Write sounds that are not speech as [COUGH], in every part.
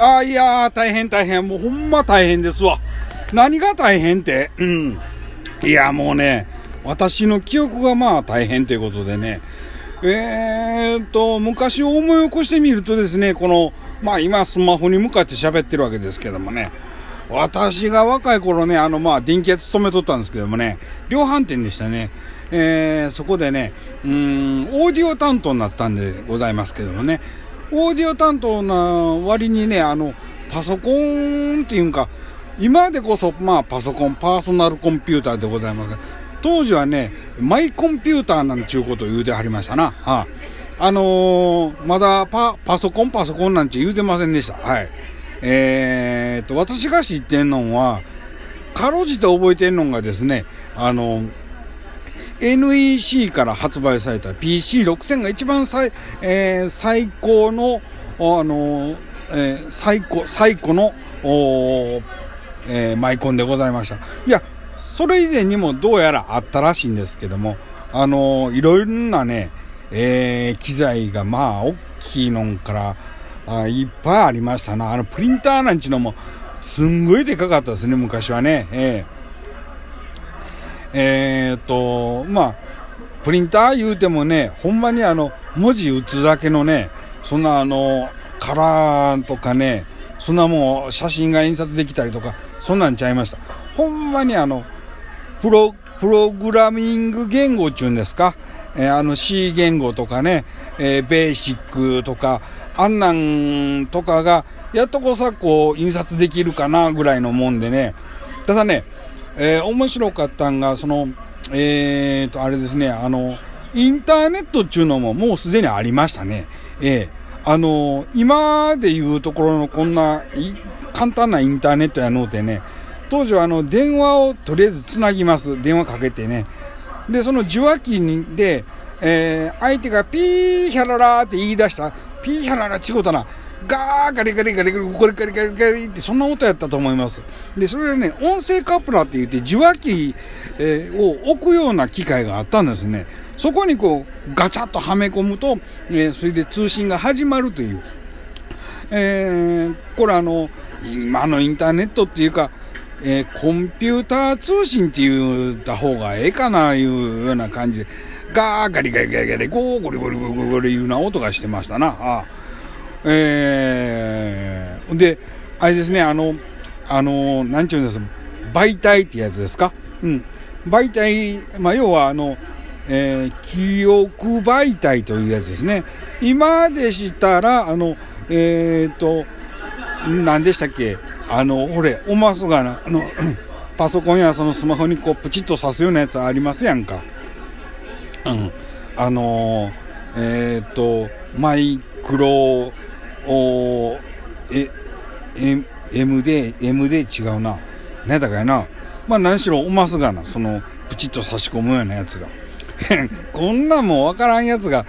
ああ、いやー、大変大変。もうほんま大変ですわ。何が大変って？うん。いや、もうね、私の記憶がまあ大変ということでね。えーと、昔を思い起こしてみるとですね、この、まあ今スマホに向かって喋ってるわけですけどもね。私が若い頃ね、あのまあ電気屋勤めとったんですけどもね、量販店でしたね。えー、そこでね、うん、オーディオ担当になったんでございますけどもね。オーディオ担当な割にね、あの、パソコンっていうか、今でこそ、まあ、パソコン、パーソナルコンピューターでございます当時はね、マイコンピューターなんちゅうことを言うてはりましたな。はあ、あのー、まだパ、パソコン、パソコンなんて言うてませんでした。はい。えー、っと、私が知ってんのは、かろうじて覚えてんのがですね、あのー NEC から発売された PC6000 が一番最,、えー、最高の、あの、えー、最高、最高の、えー、マイコンでございました。いや、それ以前にもどうやらあったらしいんですけども、あのいろんなね、えー、機材がまあ、大きいのんからあいっぱいありましたな。あの、プリンターなんちのも、すんごいでかかったですね、昔はね。えーえー、っと、まあ、プリンター言うてもね、ほんまにあの、文字打つだけのね、そんなあの、カラーとかね、そんなもう写真が印刷できたりとか、そんなんちゃいました。ほんまにあの、プロ、プログラミング言語っていうんですか、えー、あの C 言語とかね、えー、ベーシックとか、あんなんとかが、やっとこさ、こう、印刷できるかな、ぐらいのもんでね。ただね、えー、面白かったんが、その、えーと、あれですね、あの、インターネットっていうのももうすでにありましたね。ええー、あの、今でいうところのこんな、簡単なインターネットやのうてね、当時はあの、電話をとりあえずつなぎます。電話かけてね。で、その受話器にで、えー、相手がピーヒャララーって言い出した、ピーヒャララちごたな。ガーガリガリガリガリガリガリガリガリってそんな音やったと思います。で、それはね、音声カプラーって言って受話器、えー、を置くような機械があったんですね。そこにこうガチャッとはめ込むと、えー、それで通信が始まるという。えー、これあの、今のインターネットっていうか、えー、コンピューター通信って言った方がええかないうような感じで、ガーガリガリガリガリゴーゴリゴリゴリゴリいうような音がしてましたな。ああえー、で、あれですね、あの、あの、なんちゅうんです媒体ってやつですか？うん。媒体、まあ、要はあの、えー、記憶媒体というやつですね。今でしたら、あの、えっ、ー、と、何でしたっけ？あの、俺、おますがな、あの、[CLEARS THROAT] パソコンやそのスマホにこう、プチッと刺すようなやつありますやんか。うん。あのえっ、ー、と、マイクロおえ、え、M で、M で違うな。何だかやな。まあ何しろおますがな、その、プチッと差し込むようなやつが。[LAUGHS] こんなんもわからんやつが、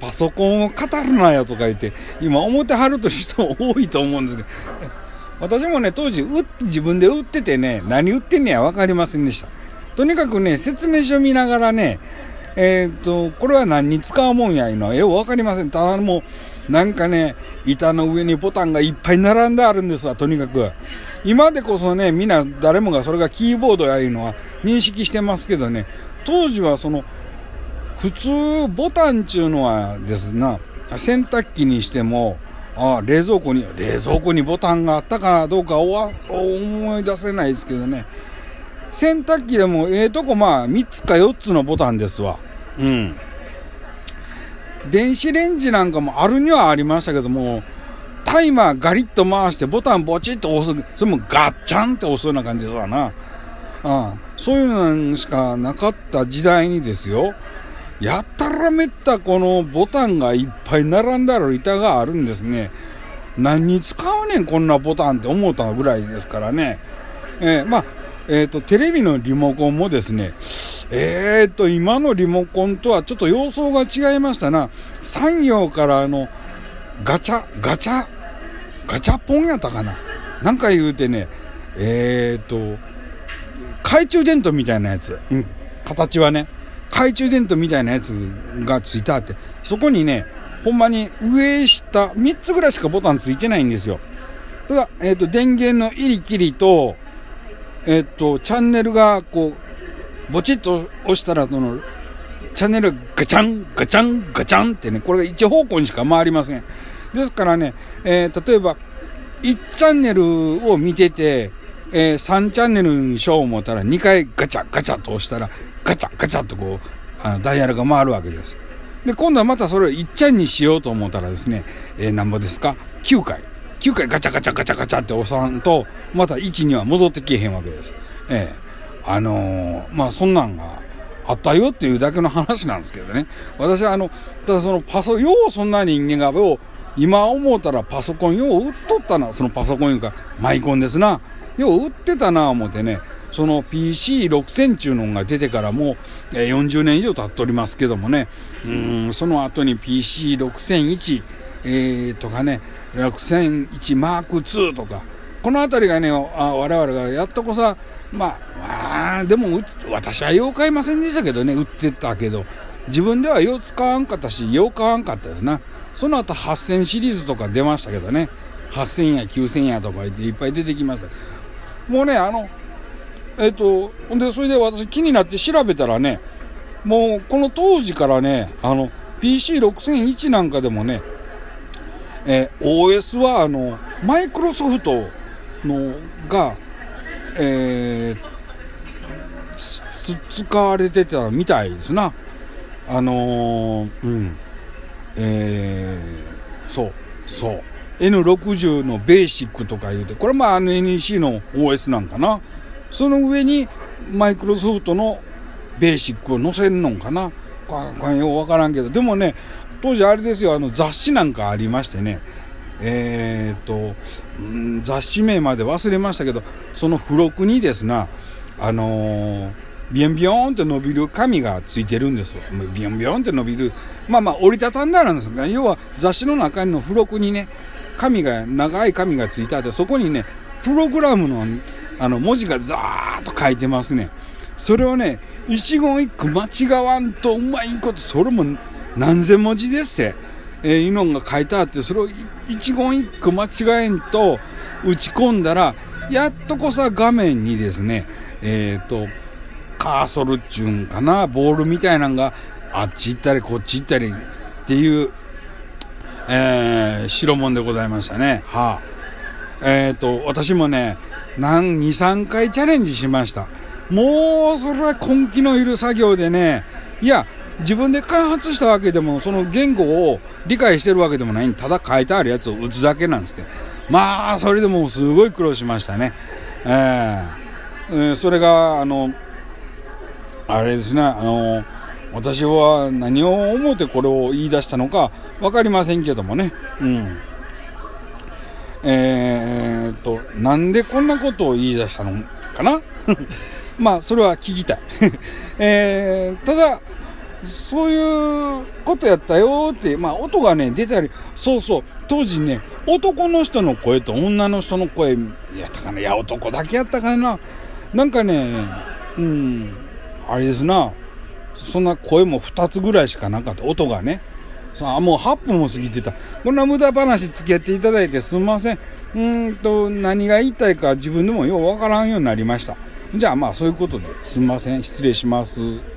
パソコンを語るなよとか言って、今思ってはるという人多いと思うんですけど、[LAUGHS] 私もね、当時、自分で売っててね、何売ってんねやわかりませんでした。とにかくね、説明書見ながらね、えー、っと、これは何に使うもんやいうのはようわかりません。ただもう、なんかね、板の上にボタンがいっぱい並んであるんですわ、とにかく。今でこそね、みんな誰もがそれがキーボードやいうのは認識してますけどね、当時はその、普通ボタンちゅうのはですな、洗濯機にしても、あ冷蔵庫に、冷蔵庫にボタンがあったかどうか思い出せないですけどね、洗濯機でもええとこまあ3つか4つのボタンですわ。うん。電子レンジなんかもあるにはありましたけども、タイマーガリッと回してボタンボチッと押す、それもガッチャンって押すような感じですわな。ああそういうのしかなかった時代にですよ。やたらめったこのボタンがいっぱい並んだる板があるんですね。何に使うねんこんなボタンって思ったぐらいですからね。えー、まあ、えっ、ー、と、テレビのリモコンもですね、えーと、今のリモコンとはちょっと様相が違いましたな。産業からあの、ガチャ、ガチャ、ガチャポンやったかな。なんか言うてね、えーと、懐中電灯みたいなやつ。うん。形はね、懐中電灯みたいなやつがついてあって、そこにね、ほんまに上下3つぐらいしかボタンついてないんですよ。ただ、えっ、と、電源の入り切りと、えっ、と、チャンネルが、こう、ぼちっと押したら、その、チャンネルガチャン、ガチャン、ガチャンってね、これが一方向にしか回りません。ですからね、えー、例えば、1チャンネルを見てて、えー、3チャンネルにしよう思ったら2回ガチャガチャと押したらガチャガチャとこうあのダイヤルが回るわけです。で、今度はまたそれを1チャンにしようと思ったらですね、えー、なんぼですか ?9 回。9回ガチャガチャガチャガチャって押さんと、また1には戻ってけえへんわけです。えー、あの、まあそんなんがあったよっていうだけの話なんですけどね。私はあの、ただそのパソ、ようそんな人間が、よう、今思うたらパソコンよう売っとったな、そのパソコンいうか、マイコンですな。よう売ってたな思ってね、その PC6000 ちゅうのが出てからもう40年以上経っておりますけどもね、うん、その後に PC6001、えー、とかね、6001マーク2とか、この辺りがね、我々がやっとこさ、まあ、あ、でも、私はよう買いませんでしたけどね、売ってたけど、自分ではよう使わんかったし、よう買わんかったですな。その後8000シリーズとか出ましたけどね、8000や9000やとか言っていっぱい出てきました。もうね、あの、えっ、と、ほんで、それで私気になって調べたらね、もうこの当時からね、あの、PC6001 なんかでもね、えー、OS はあの、マイクロソフトのが、えー、使われてたみたいですな。あのー、うん。えー、そう、そう。N60 のベーシックとか言うて、これまあの NEC の OS なんかな。その上にマイクロソフトのベーシックを載せるのかな。これようわからんけど、でもね、当時あれですよ、あの雑誌なんかありましてね、えー、と、雑誌名まで忘れましたけど、その付録にですな、あの、ビヨンビヨンって伸びる紙がついてるんですよ。ビヨンビヨンって伸びる。まあまあ折りたたんだなんですが、要は雑誌の中の付録にね、紙が、長い紙がついてあって、そこにね、プログラムのあの文字がザーッと書いてますね。それをね、一言一句間違わんとうまいこと、それも何千文字ですって。えー、いうのが書いてあって、それを一言一句間違えんと打ち込んだら、やっとこさ画面にですね、えっ、ー、と、カーソルっちゅうんかな、ボールみたいなのがあっち行ったりこっち行ったりっていう、えー、白門でございましたね。はあ。えっ、ー、と、私もね、何、2、3回チャレンジしました。もう、それは根気のいる作業でね、いや、自分で開発したわけでも、その言語を理解してるわけでもないただ書いてあるやつを打つだけなんですけど、まあ、それでもすごい苦労しましたね。えー、えー、それが、あの、あれですね、あの、私は何を思ってこれを言い出したのか分かりませんけどもね。うん。えー、っと、なんでこんなことを言い出したのかな？[LAUGHS] まあ、それは聞きたい [LAUGHS] えー、ただ、そういうことやったよって、まあ、音がね、出たり、そうそう、当時ね、男の人の声と女の人の声やったかな、いや、男だけやったかな。なんかね、うん、あれですな、そんな声も2つぐらいしかなかった、音がね。さあ、もう8分も過ぎてた。こんな無駄話付き合っていただいてすみません。うんと、何が言いたいか自分でもようわからんようになりました。じゃあまあそういうことですみません。失礼します。